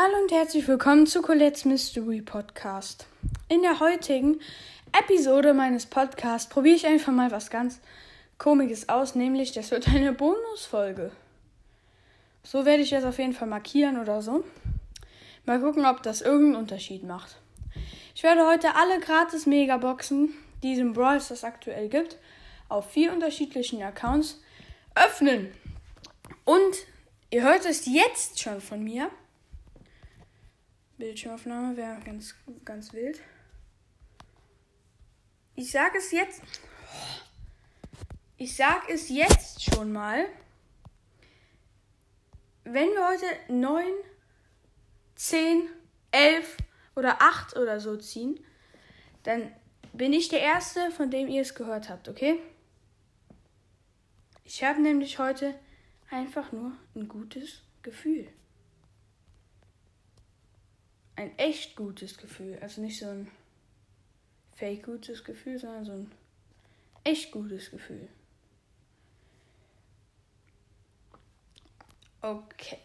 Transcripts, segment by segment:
Hallo und herzlich willkommen zu Colette's Mystery Podcast. In der heutigen Episode meines Podcasts probiere ich einfach mal was ganz Komisches aus, nämlich das wird eine Bonusfolge. So werde ich das auf jeden Fall markieren oder so. Mal gucken, ob das irgendeinen Unterschied macht. Ich werde heute alle gratis Megaboxen, die es im Brawl Stars aktuell gibt, auf vier unterschiedlichen Accounts öffnen. Und ihr hört es jetzt schon von mir. Bildschirmaufnahme wäre ganz, ganz wild. Ich sage es jetzt. Ich sage es jetzt schon mal. Wenn wir heute 9, 10, 11 oder 8 oder so ziehen, dann bin ich der Erste, von dem ihr es gehört habt, okay? Ich habe nämlich heute einfach nur ein gutes Gefühl ein echt gutes Gefühl. Also nicht so ein fake gutes Gefühl, sondern so ein echt gutes Gefühl. Okay.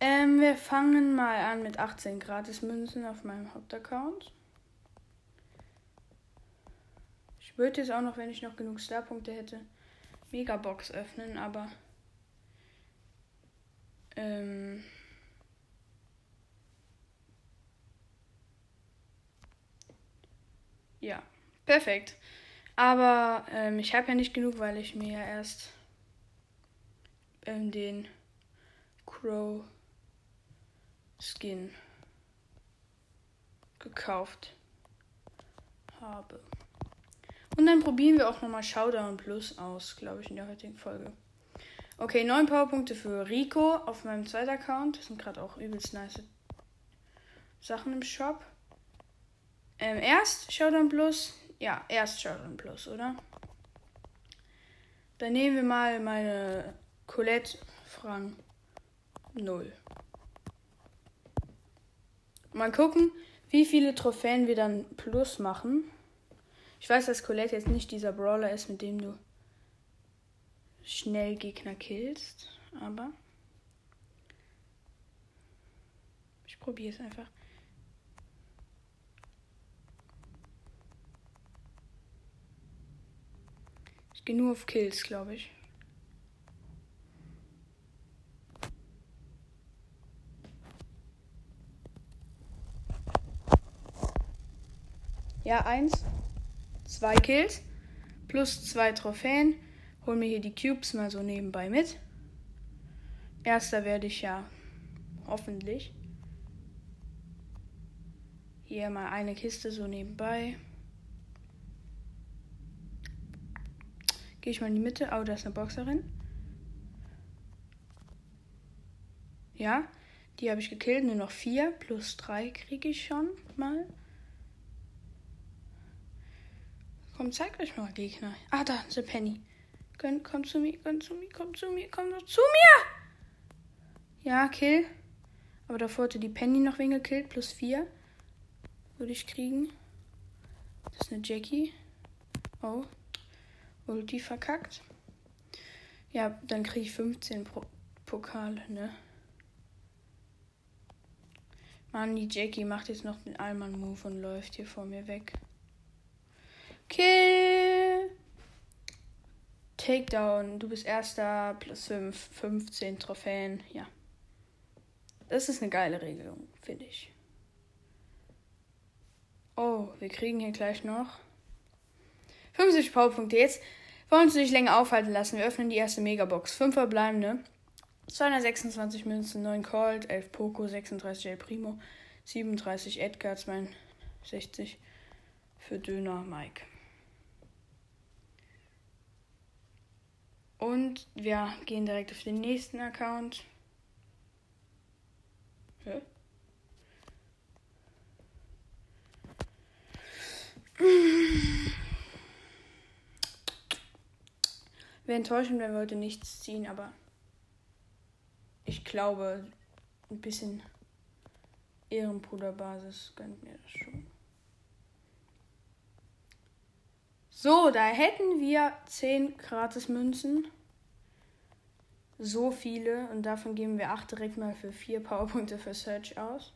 Ähm, wir fangen mal an mit 18 Gratis-Münzen auf meinem Hauptaccount. Ich würde jetzt auch noch, wenn ich noch genug Starpunkte hätte, Megabox öffnen, aber ähm, Ja, perfekt. Aber ähm, ich habe ja nicht genug, weil ich mir ja erst ähm, den Crow Skin gekauft habe. Und dann probieren wir auch nochmal Showdown Plus aus, glaube ich, in der heutigen Folge. Okay, neun Powerpunkte für Rico auf meinem zweiten Account. Das sind gerade auch übelst nice Sachen im Shop. Ähm, erst Showdown Plus. Ja, erst Showdown Plus, oder? Dann nehmen wir mal meine Colette Frank 0. Mal gucken, wie viele Trophäen wir dann plus machen. Ich weiß, dass Colette jetzt nicht dieser Brawler ist, mit dem du schnell Gegner killst, aber ich probiere es einfach. Gehe nur auf Kills, glaube ich. Ja, eins. Zwei Kills. Plus zwei Trophäen. Hol mir hier die Cubes mal so nebenbei mit. Erster werde ich ja hoffentlich. Hier mal eine Kiste so nebenbei. Gehe ich mal in die Mitte. Oh, da ist eine Boxerin. Ja, die habe ich gekillt. Nur noch vier. Plus drei kriege ich schon mal. Komm, zeig euch mal Gegner. Ah, da ist eine Penny. Komm, komm zu mir, komm zu mir, komm zu mir, komm zu mir! Ja, Kill. Aber davor hatte die Penny noch wen gekillt. Plus vier. Würde ich kriegen. Das ist eine Jackie. Oh, Ulti verkackt. Ja, dann kriege ich 15 Pro Pokale, ne? Mann, die Jackie macht jetzt noch den Allmann-Move und läuft hier vor mir weg. Kill! Takedown. Du bist erster, plus 5, 15 Trophäen. Ja. Das ist eine geile Regelung, finde ich. Oh, wir kriegen hier gleich noch 50 Powerpunkte. Jetzt wollen uns nicht länger aufhalten lassen. Wir öffnen die erste Megabox. 5 verbleibende. 226 Münzen, 9 Colt, 11 Poco, 36 El Primo, 37 Edgar, 62 für Döner Mike. Und wir gehen direkt auf den nächsten Account. Hä? Wäre enttäuschend, wenn wir heute nichts ziehen, aber ich glaube, ein bisschen Ehrenbruderbasis gönnt mir das schon. So, da hätten wir 10 Gratis-Münzen. so viele und davon geben wir acht direkt mal für vier Powerpunkte für Search aus.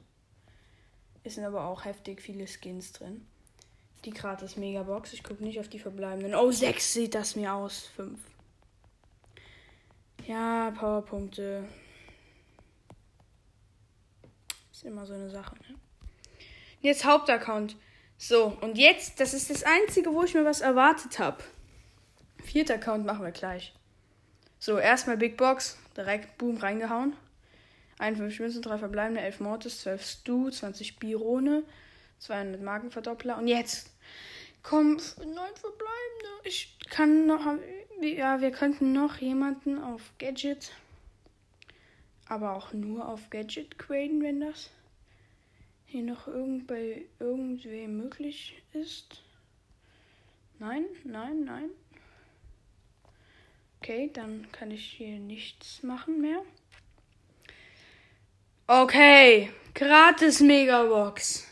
Es sind aber auch heftig viele Skins drin. Die gratis Megabox. Ich gucke nicht auf die verbleibenden. Oh, sechs sieht das mir aus. Fünf. Ja, Powerpunkte. Ist immer so eine Sache, ne? Jetzt Hauptaccount. So, und jetzt, das ist das Einzige, wo ich mir was erwartet habe. Vierter Account machen wir gleich. So, erstmal Big Box. Direkt, boom, reingehauen. 51 Münzen, 3 verbleibende, 11 Mortis, 12 Stu, 20 Birone, 200 Markenverdoppler. Und jetzt komm, 9 verbleibende. Ich kann noch, ja, wir könnten noch jemanden auf Gadget, aber auch nur auf Gadget graden, wenn das hier noch irgend bei irgendwem möglich ist. Nein, nein, nein. Okay, dann kann ich hier nichts machen mehr. Okay, gratis Megabox.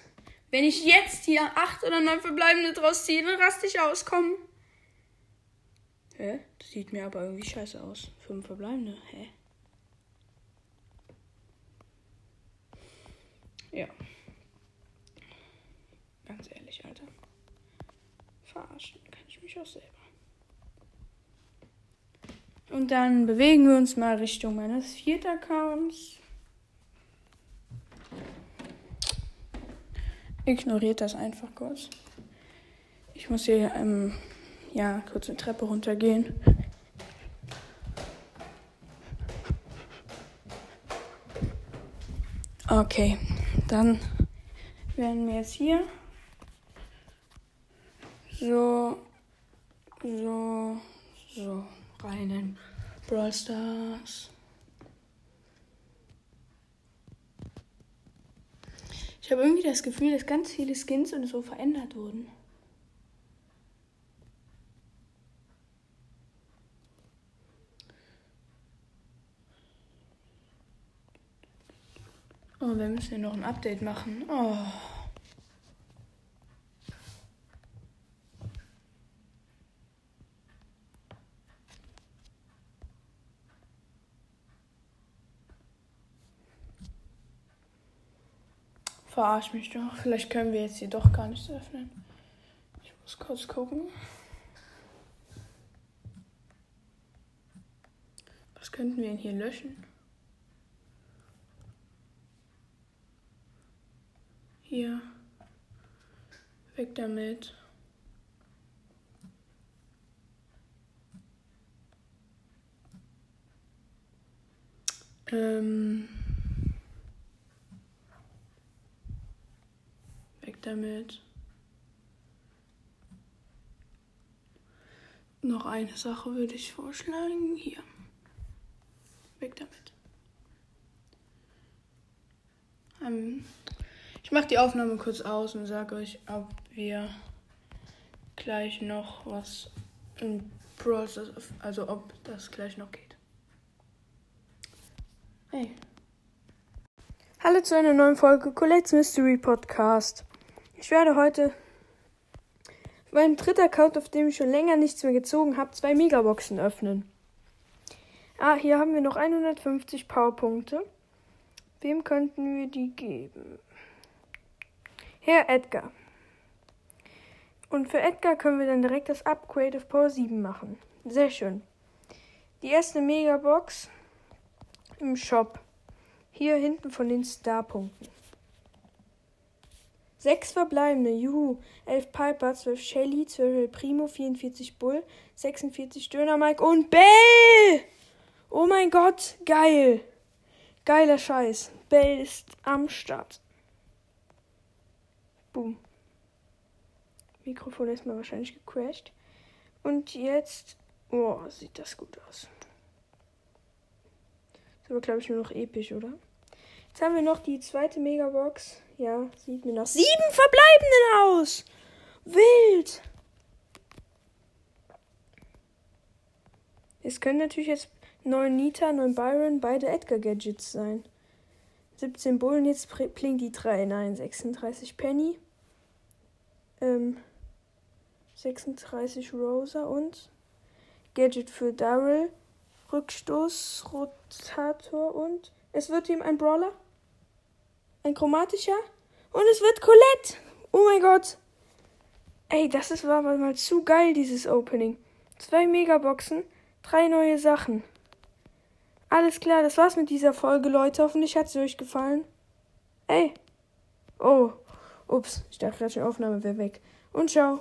Wenn ich jetzt hier acht oder neun verbleibende draus ziehe, dann raste ich aus. Komm. Hä? Das sieht mir aber irgendwie scheiße aus. Fünf verbleibende. Hä? Ja. Ganz ehrlich, Alter. Verarschen kann ich mich auch selber. Und dann bewegen wir uns mal Richtung meines vierten Accounts. Ignoriert das einfach kurz. Ich muss hier ähm, ja, kurz eine Treppe runtergehen. Okay, dann werden wir jetzt hier so, so, so rein in Brawl Stars. Ich habe irgendwie das Gefühl, dass ganz viele Skins und so verändert wurden. Oh, wir müssen hier noch ein Update machen. Oh. Verarsch mich doch. Vielleicht können wir jetzt hier doch gar nichts öffnen. Ich muss kurz gucken. Was könnten wir denn hier löschen? Hier. Weg damit. Ähm. Damit. Noch eine Sache würde ich vorschlagen. Hier. Weg damit. Ähm, ich mache die Aufnahme kurz aus und sage euch, ob wir gleich noch was in Process, also ob das gleich noch geht. Hey. Hallo zu einer neuen Folge Colette's Mystery Podcast. Ich werde heute mein dritter Account, auf dem ich schon länger nichts mehr gezogen habe, zwei Megaboxen öffnen. Ah, hier haben wir noch 150 Powerpunkte. Wem könnten wir die geben? Herr Edgar. Und für Edgar können wir dann direkt das Upgrade auf Power 7 machen. Sehr schön. Die erste Megabox im Shop. Hier hinten von den Starpunkten. Sechs verbleibende, juhu. Elf Piper, zwölf Shelly, zwölf Primo, 44 Bull, 46 Döner Mike und Bell! Oh mein Gott, geil! Geiler Scheiß. Bell ist am Start. Boom. Mikrofon ist mal wahrscheinlich gecrashed. Und jetzt. Oh, sieht das gut aus. Ist aber, glaube ich, nur noch episch, oder? Jetzt haben wir noch die zweite Megabox. Ja, sieht mir noch sieben verbleibenden aus. Wild. Es können natürlich jetzt neun Nita, neun Byron, beide Edgar Gadgets sein. 17 Bullen, jetzt blinkt die 3. Nein, 36 Penny. Ähm, 36 Rosa und Gadget für Daryl. Rückstoß, Rotator und es wird ihm ein Brawler. Ein chromatischer. Und es wird Colette. Oh mein Gott. Ey, das ist, war mal zu geil, dieses Opening. Zwei Megaboxen, drei neue Sachen. Alles klar, das war's mit dieser Folge, Leute. Hoffentlich hat's euch gefallen. Ey. Oh. Ups, ich dachte gerade, die Aufnahme wäre weg. Und ciao.